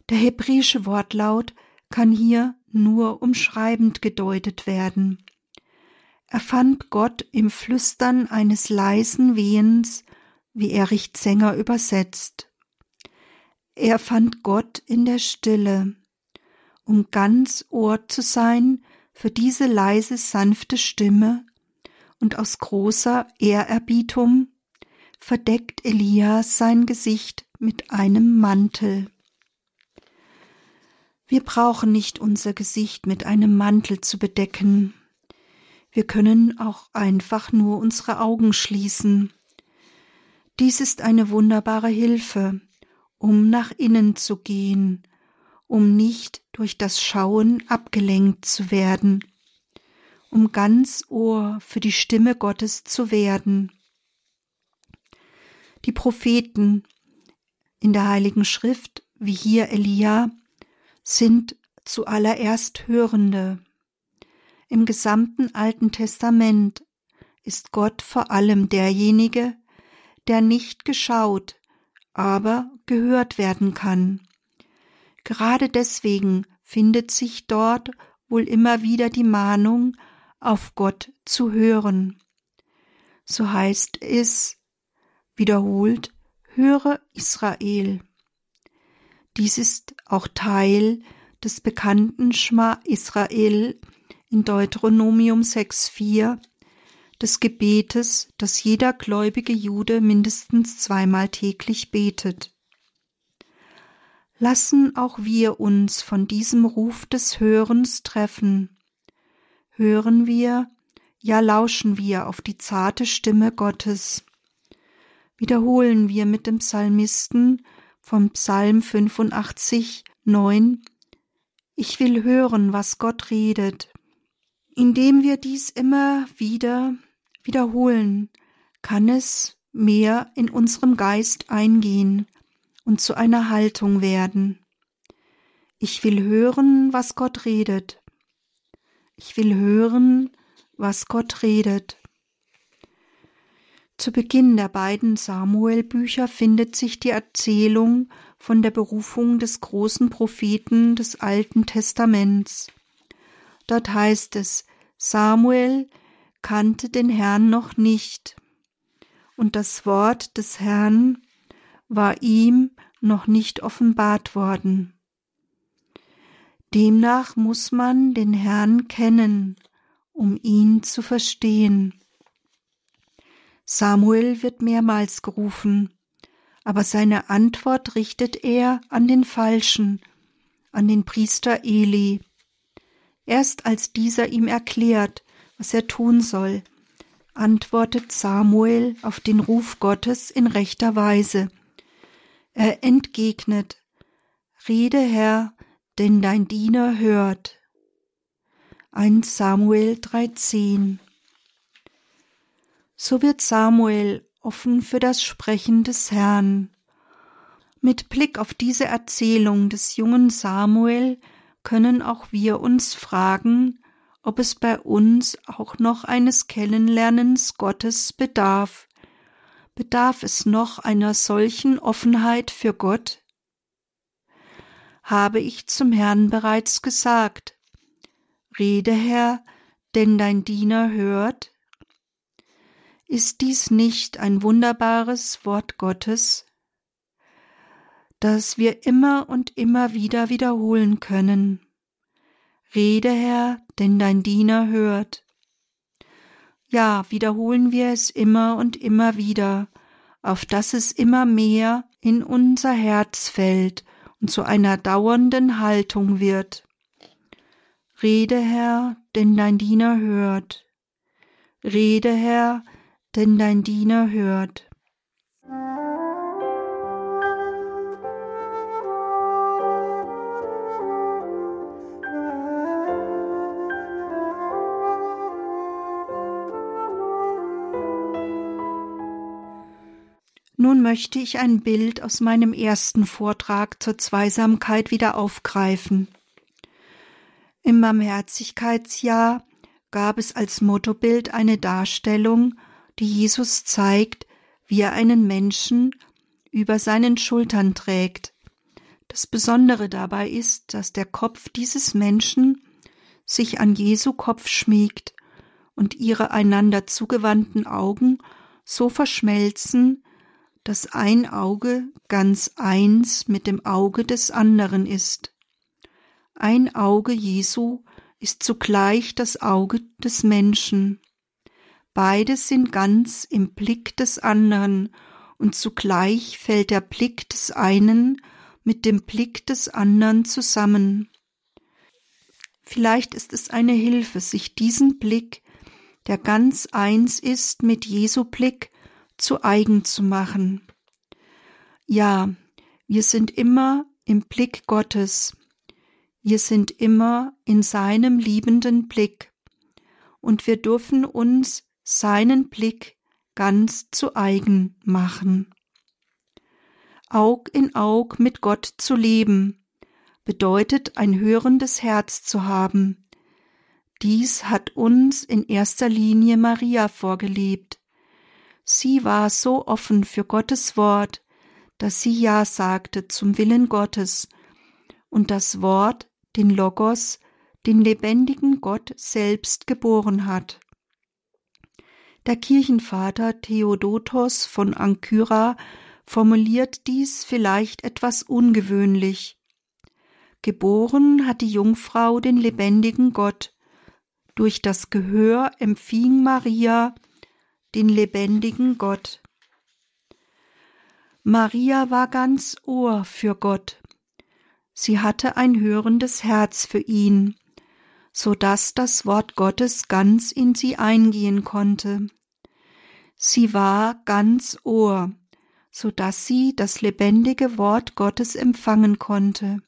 Der hebräische Wortlaut kann hier nur umschreibend gedeutet werden. Er fand Gott im Flüstern eines leisen Wehens, wie Erich Zenger übersetzt. Er fand Gott in der Stille, um ganz Ohr zu sein für diese leise, sanfte Stimme, und aus großer Ehrerbietung verdeckt Elias sein Gesicht mit einem Mantel. Wir brauchen nicht unser Gesicht mit einem Mantel zu bedecken. Wir können auch einfach nur unsere Augen schließen. Dies ist eine wunderbare Hilfe, um nach innen zu gehen, um nicht durch das Schauen abgelenkt zu werden, um ganz Ohr für die Stimme Gottes zu werden. Die Propheten in der Heiligen Schrift, wie hier Elia, sind zuallererst Hörende. Im gesamten Alten Testament ist Gott vor allem derjenige, der nicht geschaut, aber gehört werden kann. Gerade deswegen findet sich dort wohl immer wieder die Mahnung, auf Gott zu hören. So heißt es wiederholt, höre Israel. Dies ist auch Teil des bekannten Schma Israel in Deuteronomium 6,4 des Gebetes, das jeder gläubige Jude mindestens zweimal täglich betet. Lassen auch wir uns von diesem Ruf des Hörens treffen. Hören wir, ja lauschen wir auf die zarte Stimme Gottes. Wiederholen wir mit dem Psalmisten vom Psalm 85, 9, Ich will hören, was Gott redet. Indem wir dies immer wieder wiederholen, kann es mehr in unserem Geist eingehen und zu einer Haltung werden. Ich will hören, was Gott redet. Ich will hören, was Gott redet. Zu Beginn der beiden Samuel-Bücher findet sich die Erzählung von der Berufung des großen Propheten des Alten Testaments. Dort heißt es, Samuel kannte den Herrn noch nicht, und das Wort des Herrn war ihm noch nicht offenbart worden. Demnach muss man den Herrn kennen, um ihn zu verstehen. Samuel wird mehrmals gerufen, aber seine Antwort richtet er an den Falschen, an den Priester Eli. Erst als dieser ihm erklärt, was er tun soll, antwortet Samuel auf den Ruf Gottes in rechter Weise. Er entgegnet, Rede Herr, denn dein Diener hört. 1 Samuel 13 so wird Samuel offen für das Sprechen des Herrn. Mit Blick auf diese Erzählung des jungen Samuel können auch wir uns fragen, ob es bei uns auch noch eines Kennenlernens Gottes bedarf. Bedarf es noch einer solchen Offenheit für Gott? Habe ich zum Herrn bereits gesagt, Rede Herr, denn dein Diener hört? Ist dies nicht ein wunderbares Wort Gottes, das wir immer und immer wieder wiederholen können? Rede, Herr, denn dein Diener hört. Ja, wiederholen wir es immer und immer wieder, auf dass es immer mehr in unser Herz fällt und zu einer dauernden Haltung wird. Rede, Herr, denn dein Diener hört. Rede, Herr, denn dein Diener hört. Nun möchte ich ein Bild aus meinem ersten Vortrag zur Zweisamkeit wieder aufgreifen. Im Barmherzigkeitsjahr gab es als Mottobild eine Darstellung, die Jesus zeigt, wie er einen Menschen über seinen Schultern trägt. Das Besondere dabei ist, dass der Kopf dieses Menschen sich an Jesu Kopf schmiegt und ihre einander zugewandten Augen so verschmelzen, dass ein Auge ganz eins mit dem Auge des anderen ist. Ein Auge Jesu ist zugleich das Auge des Menschen. Beide sind ganz im Blick des anderen, und zugleich fällt der Blick des einen mit dem Blick des anderen zusammen. Vielleicht ist es eine Hilfe, sich diesen Blick, der ganz eins ist mit Jesu Blick, zu eigen zu machen. Ja, wir sind immer im Blick Gottes, wir sind immer in seinem liebenden Blick, und wir dürfen uns seinen Blick ganz zu eigen machen. Aug in Aug mit Gott zu leben, bedeutet ein hörendes Herz zu haben. Dies hat uns in erster Linie Maria vorgelebt. Sie war so offen für Gottes Wort, dass sie Ja sagte zum Willen Gottes und das Wort, den Logos, den lebendigen Gott selbst geboren hat. Der Kirchenvater Theodotos von Ankyra formuliert dies vielleicht etwas ungewöhnlich. Geboren hat die Jungfrau den lebendigen Gott. Durch das Gehör empfing Maria den lebendigen Gott. Maria war ganz Ohr für Gott. Sie hatte ein hörendes Herz für ihn, so dass das Wort Gottes ganz in sie eingehen konnte. Sie war ganz Ohr, so dass sie das lebendige Wort Gottes empfangen konnte.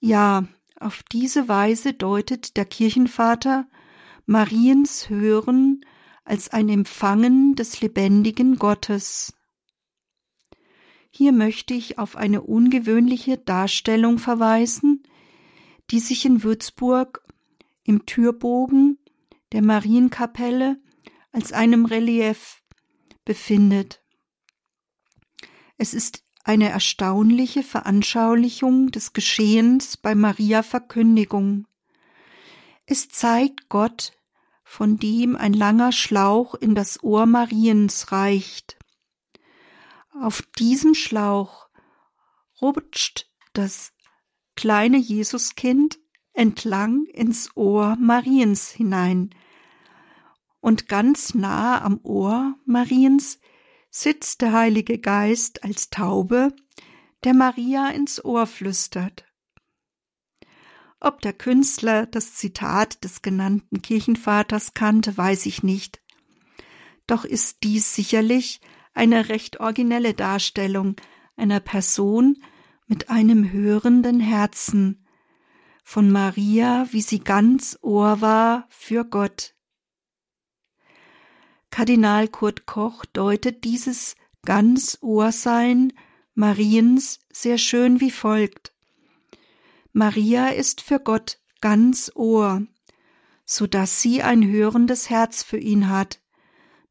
Ja, auf diese Weise deutet der Kirchenvater Mariens Hören als ein Empfangen des lebendigen Gottes. Hier möchte ich auf eine ungewöhnliche Darstellung verweisen, die sich in Würzburg im Türbogen der Marienkapelle als einem Relief befindet. Es ist eine erstaunliche Veranschaulichung des Geschehens bei Maria Verkündigung. Es zeigt Gott von dem ein langer Schlauch in das Ohr Mariens reicht. Auf diesem Schlauch rutscht das kleine Jesuskind entlang ins Ohr Mariens hinein. Und ganz nah am Ohr Mariens sitzt der Heilige Geist als Taube, der Maria ins Ohr flüstert. Ob der Künstler das Zitat des genannten Kirchenvaters kannte, weiß ich nicht. Doch ist dies sicherlich eine recht originelle Darstellung einer Person mit einem hörenden Herzen, von Maria, wie sie ganz Ohr war für Gott. Kardinal Kurt Koch deutet dieses ganz Ohrsein Mariens sehr schön wie folgt. Maria ist für Gott ganz Ohr, so dass sie ein hörendes Herz für ihn hat,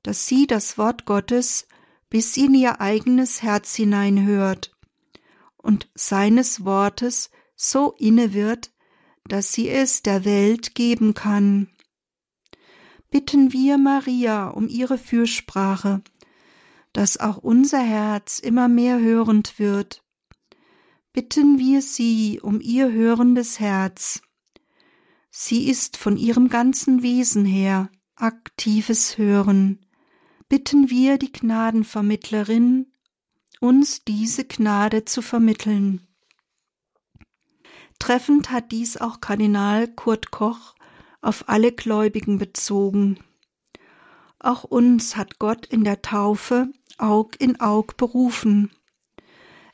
dass sie das Wort Gottes bis in ihr eigenes Herz hineinhört und seines Wortes so inne wird, dass sie es der Welt geben kann. Bitten wir Maria um ihre Fürsprache, dass auch unser Herz immer mehr hörend wird bitten wir sie um ihr hörendes Herz. Sie ist von ihrem ganzen Wesen her aktives Hören. Bitten wir die Gnadenvermittlerin, uns diese Gnade zu vermitteln. Treffend hat dies auch Kardinal Kurt Koch auf alle Gläubigen bezogen. Auch uns hat Gott in der Taufe Aug in Aug berufen.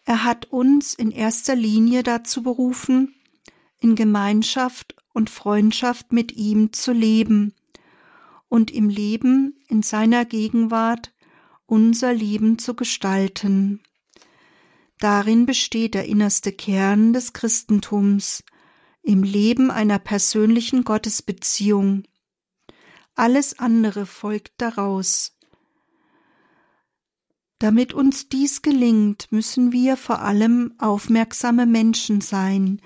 Er hat uns in erster Linie dazu berufen, in Gemeinschaft und Freundschaft mit ihm zu leben und im Leben in seiner Gegenwart unser Leben zu gestalten. Darin besteht der innerste Kern des Christentums, im Leben einer persönlichen Gottesbeziehung, alles andere folgt daraus. Damit uns dies gelingt, müssen wir vor allem aufmerksame Menschen sein,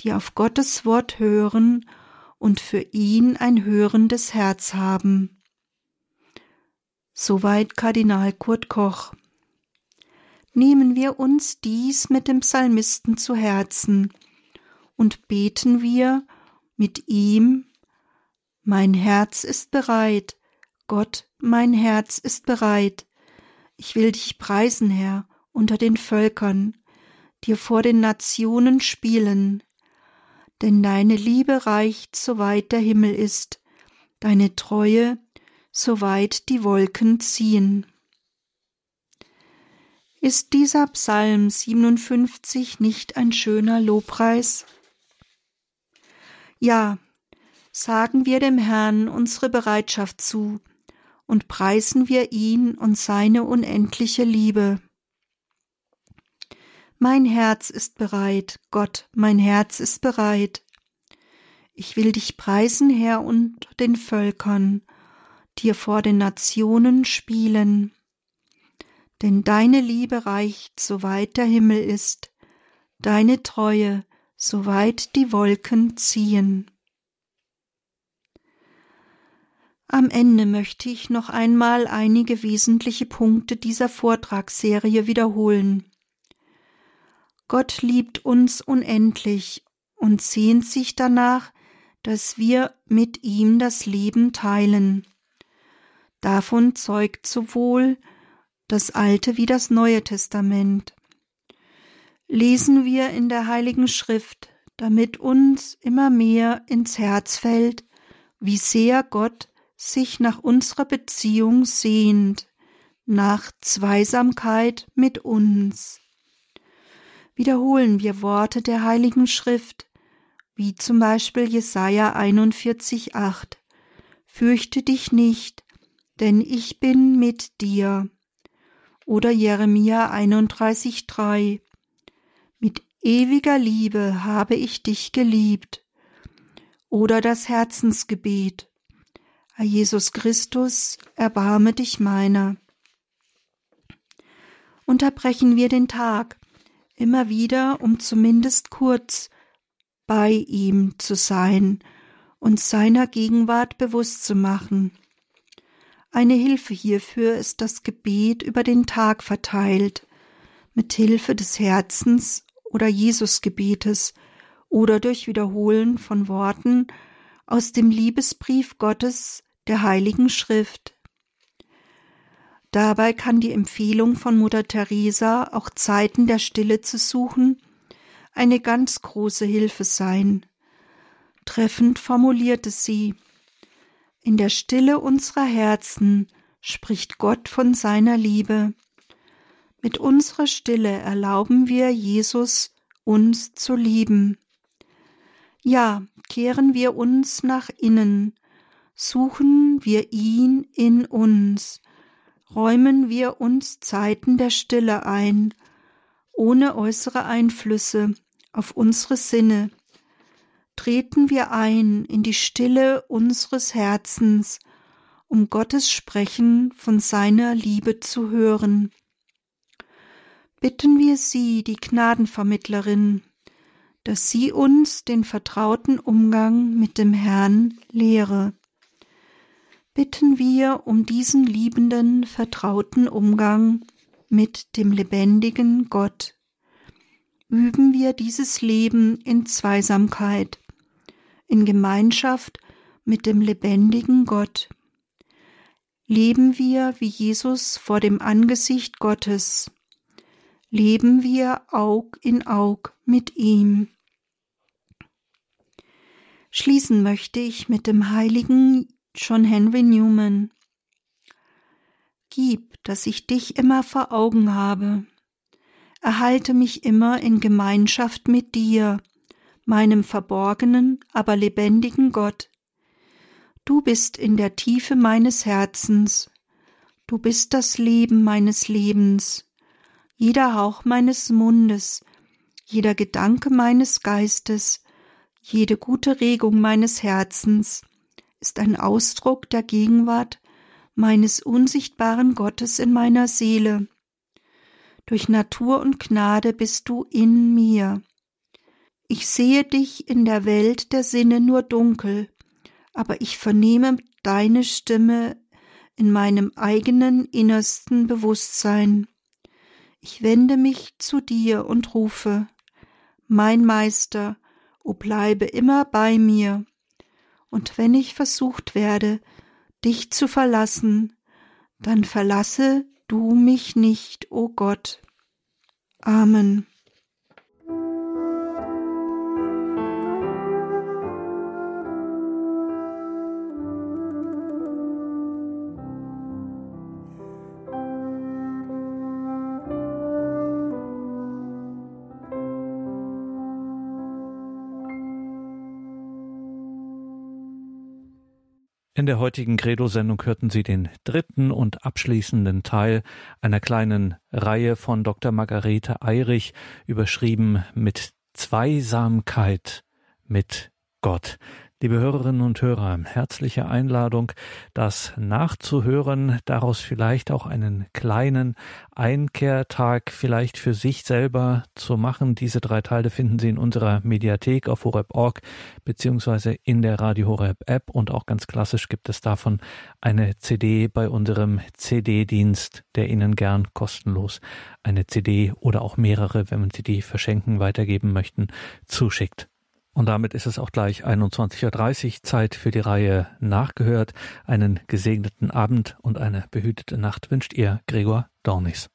die auf Gottes Wort hören und für ihn ein hörendes Herz haben. Soweit Kardinal Kurt Koch. Nehmen wir uns dies mit dem Psalmisten zu Herzen und beten wir mit ihm Mein Herz ist bereit, Gott, mein Herz ist bereit. Ich will dich preisen, Herr, unter den Völkern, dir vor den Nationen spielen, denn deine Liebe reicht, so weit der Himmel ist, deine Treue, so weit die Wolken ziehen. Ist dieser Psalm 57 nicht ein schöner Lobpreis? Ja, sagen wir dem Herrn unsere Bereitschaft zu und preisen wir ihn und seine unendliche Liebe. Mein Herz ist bereit, Gott, mein Herz ist bereit. Ich will dich preisen, Herr, unter den Völkern, dir vor den Nationen spielen. Denn deine Liebe reicht, so weit der Himmel ist, deine Treue, so weit die Wolken ziehen. Am Ende möchte ich noch einmal einige wesentliche Punkte dieser Vortragsserie wiederholen. Gott liebt uns unendlich und sehnt sich danach, dass wir mit ihm das Leben teilen. Davon zeugt sowohl das Alte wie das Neue Testament. Lesen wir in der Heiligen Schrift, damit uns immer mehr ins Herz fällt, wie sehr Gott sich nach unserer Beziehung sehnt, nach Zweisamkeit mit uns wiederholen wir Worte der Heiligen Schrift, wie zum Beispiel Jesaja 41,8. Fürchte dich nicht, denn ich bin mit dir. Oder Jeremia 31,3. Mit ewiger Liebe habe ich dich geliebt. Oder das Herzensgebet. Herr Jesus Christus, erbarme dich meiner. Unterbrechen wir den Tag immer wieder, um zumindest kurz bei ihm zu sein und seiner Gegenwart bewusst zu machen. Eine Hilfe hierfür ist das Gebet über den Tag verteilt, mit Hilfe des Herzens oder Jesusgebetes oder durch Wiederholen von Worten aus dem Liebesbrief Gottes der Heiligen Schrift. Dabei kann die Empfehlung von Mutter Teresa, auch Zeiten der Stille zu suchen, eine ganz große Hilfe sein. Treffend formulierte sie In der Stille unserer Herzen spricht Gott von seiner Liebe. Mit unserer Stille erlauben wir Jesus uns zu lieben. Ja, kehren wir uns nach innen, suchen wir ihn in uns, räumen wir uns Zeiten der Stille ein, ohne äußere Einflüsse auf unsere Sinne, treten wir ein in die Stille unseres Herzens, um Gottes Sprechen von seiner Liebe zu hören. Bitten wir sie, die Gnadenvermittlerin, dass sie uns den vertrauten Umgang mit dem Herrn lehre bitten wir um diesen liebenden, vertrauten Umgang mit dem lebendigen Gott. Üben wir dieses Leben in Zweisamkeit, in Gemeinschaft mit dem lebendigen Gott. Leben wir wie Jesus vor dem Angesicht Gottes. Leben wir Aug in Aug mit ihm. Schließen möchte ich mit dem heiligen John Henry Newman. Gib, dass ich dich immer vor Augen habe. Erhalte mich immer in Gemeinschaft mit dir, meinem verborgenen, aber lebendigen Gott. Du bist in der Tiefe meines Herzens. Du bist das Leben meines Lebens, jeder Hauch meines Mundes, jeder Gedanke meines Geistes, jede gute Regung meines Herzens, ist ein Ausdruck der Gegenwart meines unsichtbaren Gottes in meiner Seele. Durch Natur und Gnade bist du in mir. Ich sehe dich in der Welt der Sinne nur dunkel, aber ich vernehme deine Stimme in meinem eigenen innersten Bewusstsein. Ich wende mich zu dir und rufe, mein Meister, o bleibe immer bei mir. Und wenn ich versucht werde, dich zu verlassen, dann verlasse du mich nicht, o Gott. Amen. Der heutigen Credo-Sendung hörten Sie den dritten und abschließenden Teil einer kleinen Reihe von Dr. Margarete Eirich, überschrieben mit Zweisamkeit mit Gott. Liebe Hörerinnen und Hörer, herzliche Einladung, das nachzuhören, daraus vielleicht auch einen kleinen Einkehrtag vielleicht für sich selber zu machen. Diese drei Teile finden Sie in unserer Mediathek auf horeb.org beziehungsweise in der Radio Horeb App und auch ganz klassisch gibt es davon eine CD bei unserem CD-Dienst, der Ihnen gern kostenlos eine CD oder auch mehrere, wenn Sie die verschenken, weitergeben möchten, zuschickt. Und damit ist es auch gleich 21.30 Uhr Zeit für die Reihe Nachgehört. Einen gesegneten Abend und eine behütete Nacht wünscht ihr Gregor Dornis.